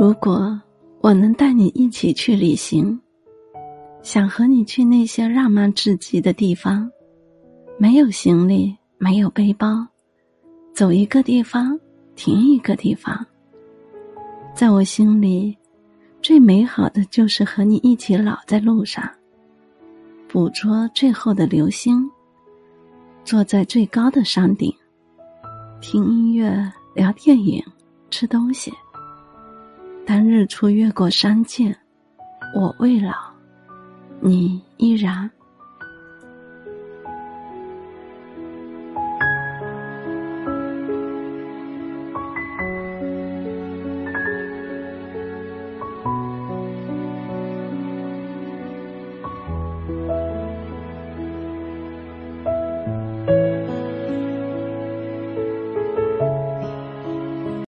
如果我能带你一起去旅行，想和你去那些浪漫至极的地方，没有行李，没有背包，走一个地方，停一个地方。在我心里，最美好的就是和你一起老在路上，捕捉最后的流星，坐在最高的山顶，听音乐，聊电影，吃东西。当日出越过山涧，我未老，你依然。